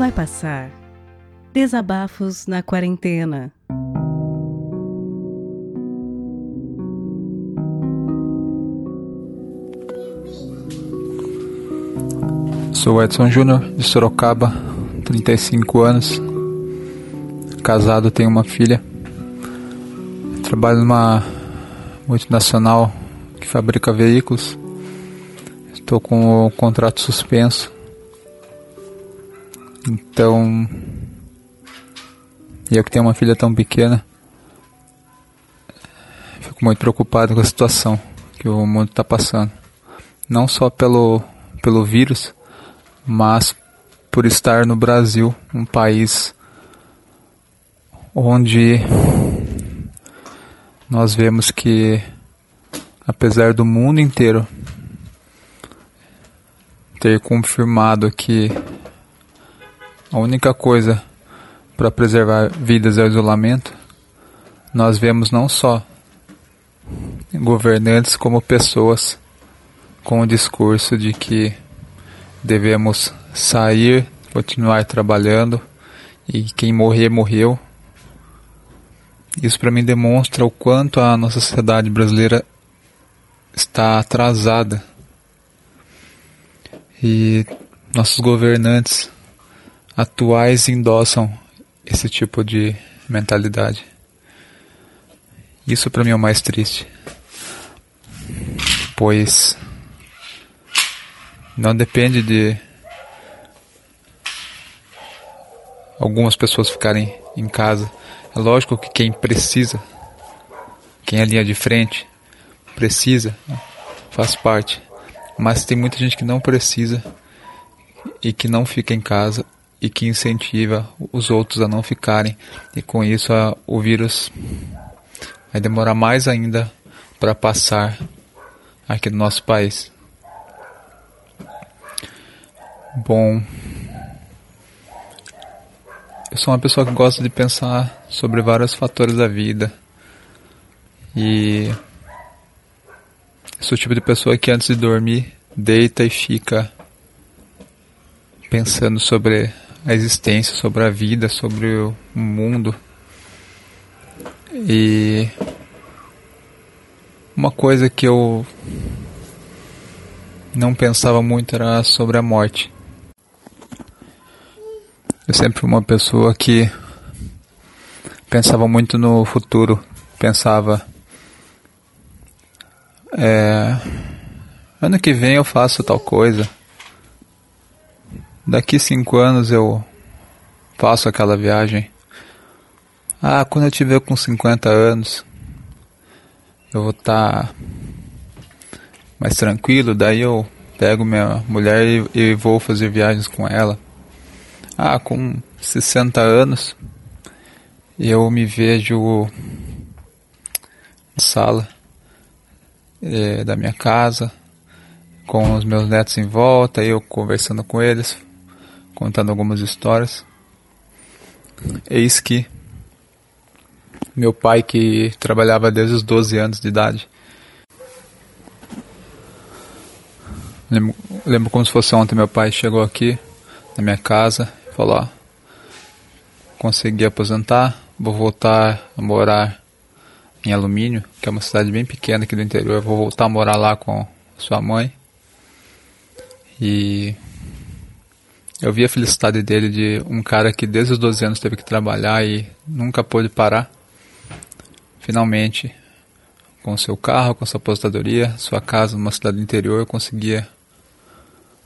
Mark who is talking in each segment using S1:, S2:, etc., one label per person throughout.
S1: Vai passar. Desabafos na quarentena.
S2: Sou Edson Júnior, de Sorocaba, 35 anos. Casado, tenho uma filha. Trabalho numa multinacional que fabrica veículos. Estou com o contrato suspenso. Então, eu que tenho uma filha tão pequena, fico muito preocupado com a situação que o mundo está passando. Não só pelo, pelo vírus, mas por estar no Brasil, um país onde nós vemos que, apesar do mundo inteiro ter confirmado que a única coisa para preservar vidas é o isolamento, nós vemos não só governantes como pessoas com o discurso de que devemos sair, continuar trabalhando e quem morrer, morreu. Isso para mim demonstra o quanto a nossa sociedade brasileira está atrasada e nossos governantes atuais endossam esse tipo de mentalidade. Isso para mim é o mais triste, pois não depende de algumas pessoas ficarem em casa. É lógico que quem precisa, quem é linha de frente, precisa, faz parte. Mas tem muita gente que não precisa e que não fica em casa e que incentiva os outros a não ficarem. E com isso a, o vírus vai demorar mais ainda para passar aqui no nosso país. Bom, eu sou uma pessoa que gosta de pensar sobre vários fatores da vida. E sou o tipo de pessoa que antes de dormir deita e fica pensando sobre a existência, sobre a vida, sobre o mundo. E uma coisa que eu não pensava muito era sobre a morte. Eu sempre fui uma pessoa que pensava muito no futuro, pensava é, ano que vem eu faço tal coisa, daqui cinco anos eu faço aquela viagem. Ah, quando eu tiver com 50 anos, eu vou estar tá mais tranquilo, daí eu pego minha mulher e, e vou fazer viagens com ela. Ah, com 60 anos, eu me vejo na sala é, da minha casa, com os meus netos em volta, eu conversando com eles, contando algumas histórias. Eis que meu pai, que trabalhava desde os 12 anos de idade, lembro, lembro como se fosse ontem, meu pai chegou aqui na minha casa Falou, ó, consegui aposentar, vou voltar a morar em Alumínio, que é uma cidade bem pequena aqui do interior. Vou voltar a morar lá com sua mãe. E eu vi a felicidade dele de um cara que desde os 12 anos teve que trabalhar e nunca pôde parar. Finalmente, com seu carro, com sua aposentadoria, sua casa numa cidade do interior, eu conseguia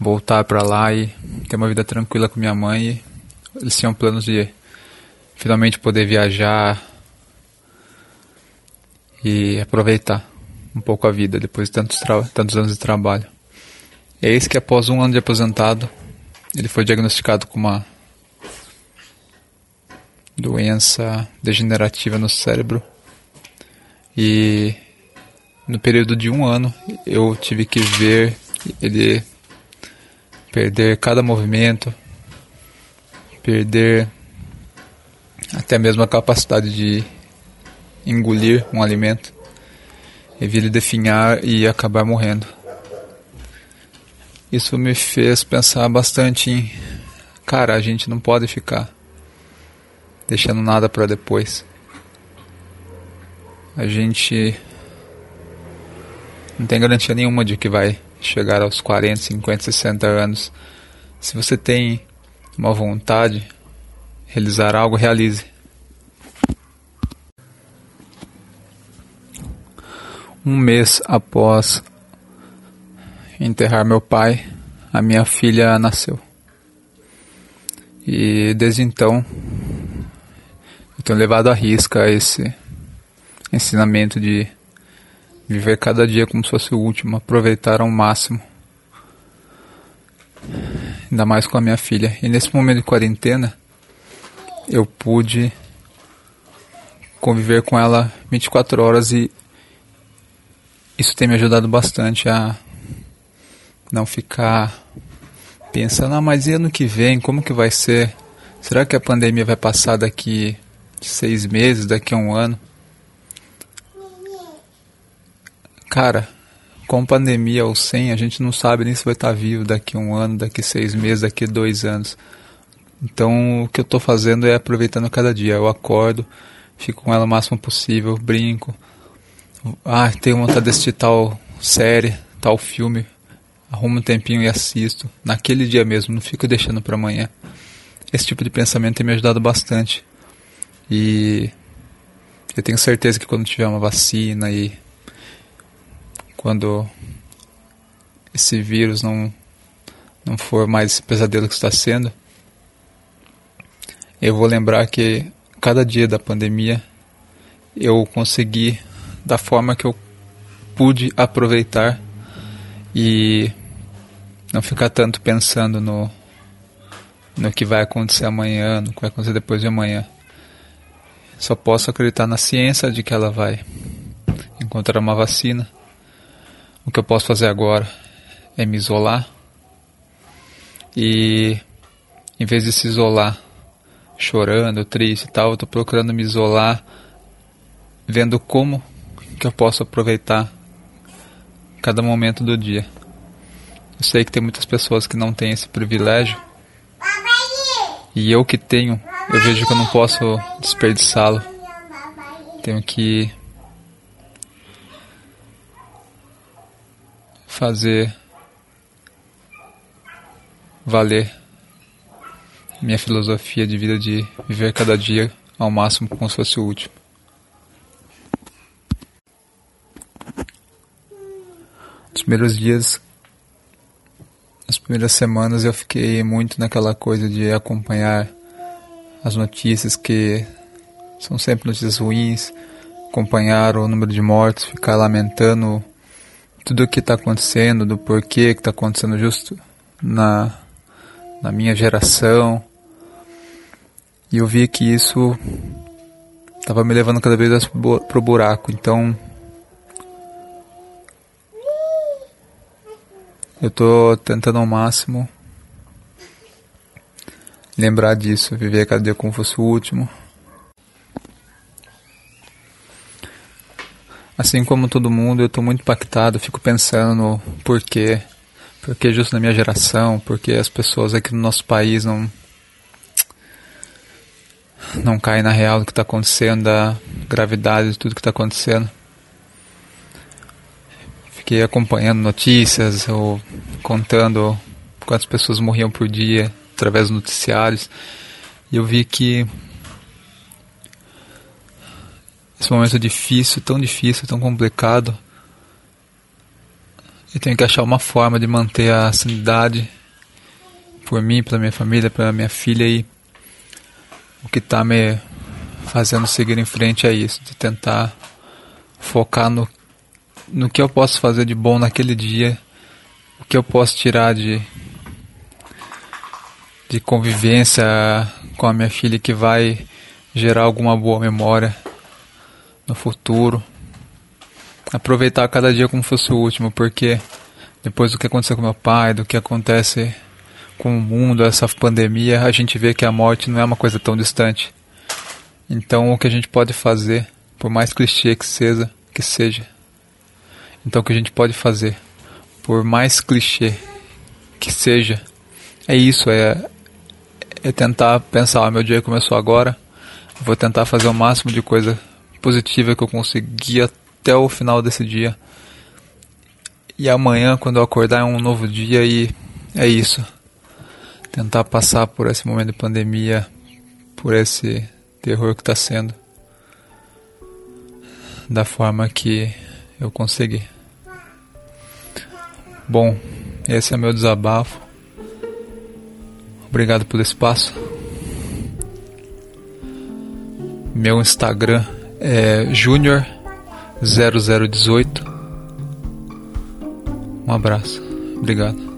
S2: voltar para lá e ter uma vida tranquila com minha mãe. E eles tinham planos de finalmente poder viajar e aproveitar um pouco a vida depois de tantos, tantos anos de trabalho. E é isso que após um ano de aposentado, ele foi diagnosticado com uma doença degenerativa no cérebro. E no período de um ano eu tive que ver ele perder cada movimento, perder até mesmo a capacidade de engolir um alimento, e vir ele definhar e acabar morrendo. Isso me fez pensar bastante em cara, a gente não pode ficar deixando nada para depois. A gente não tem garantia nenhuma de que vai chegar aos 40, 50, 60 anos. Se você tem uma vontade, realizar algo, realize. Um mês após enterrar meu pai, a minha filha nasceu. E desde então eu tenho levado à risca esse ensinamento de viver cada dia como se fosse o último, aproveitar ao máximo. Ainda mais com a minha filha. E nesse momento de quarentena, eu pude conviver com ela 24 horas e isso tem me ajudado bastante a não ficar pensando, ah, mas e ano que vem, como que vai ser? Será que a pandemia vai passar daqui seis meses, daqui a um ano? Cara, com pandemia ou sem, a gente não sabe nem se vai estar vivo daqui a um ano, daqui seis meses, daqui dois anos. Então, o que eu estou fazendo é aproveitando cada dia. Eu acordo, fico com ela o máximo possível, brinco. Ah, tenho vontade de assistir tal série, tal filme. Arrumo um tempinho e assisto. Naquele dia mesmo, não fico deixando para amanhã. Esse tipo de pensamento tem me ajudado bastante. E eu tenho certeza que quando tiver uma vacina e quando esse vírus não, não for mais esse pesadelo que está sendo, eu vou lembrar que cada dia da pandemia eu consegui, da forma que eu pude aproveitar e não ficar tanto pensando no, no que vai acontecer amanhã, no que vai acontecer depois de amanhã. Só posso acreditar na ciência de que ela vai encontrar uma vacina. O que eu posso fazer agora é me isolar e, em vez de se isolar chorando, triste e tal, eu estou procurando me isolar, vendo como que eu posso aproveitar cada momento do dia. Eu sei que tem muitas pessoas que não têm esse privilégio. E eu que tenho, eu vejo que eu não posso desperdiçá-lo. Tenho que fazer valer minha filosofia de vida de viver cada dia ao máximo como se fosse o último. Nos primeiros dias, nas primeiras semanas eu fiquei muito naquela coisa de acompanhar as notícias que são sempre notícias ruins, acompanhar o número de mortos, ficar lamentando tudo o que está acontecendo, do porquê que está acontecendo justo na, na minha geração, e eu vi que isso estava me levando cada vez mais pro buraco. Então eu tô tentando ao máximo lembrar disso, viver cada dia como fosse o último. Assim como todo mundo, eu estou muito impactado, fico pensando no porquê, porque justo na minha geração, porque as pessoas aqui no nosso país não não cai na real do que está acontecendo, da gravidade de tudo que está acontecendo. Fiquei acompanhando notícias ou contando quantas pessoas morriam por dia através dos noticiários. E eu vi que esse momento difícil, tão difícil, tão complicado, eu tenho que achar uma forma de manter a sanidade por mim, pela minha família, pela minha filha e o que está me fazendo seguir em frente é isso, de tentar focar no, no que eu posso fazer de bom naquele dia, o que eu posso tirar de, de convivência com a minha filha que vai gerar alguma boa memória no futuro. Aproveitar cada dia como fosse o último, porque depois do que aconteceu com meu pai, do que acontece com o mundo, essa pandemia, a gente vê que a morte não é uma coisa tão distante. Então, o que a gente pode fazer, por mais clichê que seja, que seja, então o que a gente pode fazer, por mais clichê que seja, é isso, é, é tentar pensar, ó, meu dia começou agora, vou tentar fazer o máximo de coisa positiva que eu conseguir até o final desse dia. E amanhã, quando eu acordar, é um novo dia e é isso. Tentar passar por esse momento de pandemia, por esse terror que está sendo, da forma que eu consegui. Bom, esse é meu desabafo. Obrigado pelo espaço. Meu Instagram é junior0018. Um abraço. Obrigado.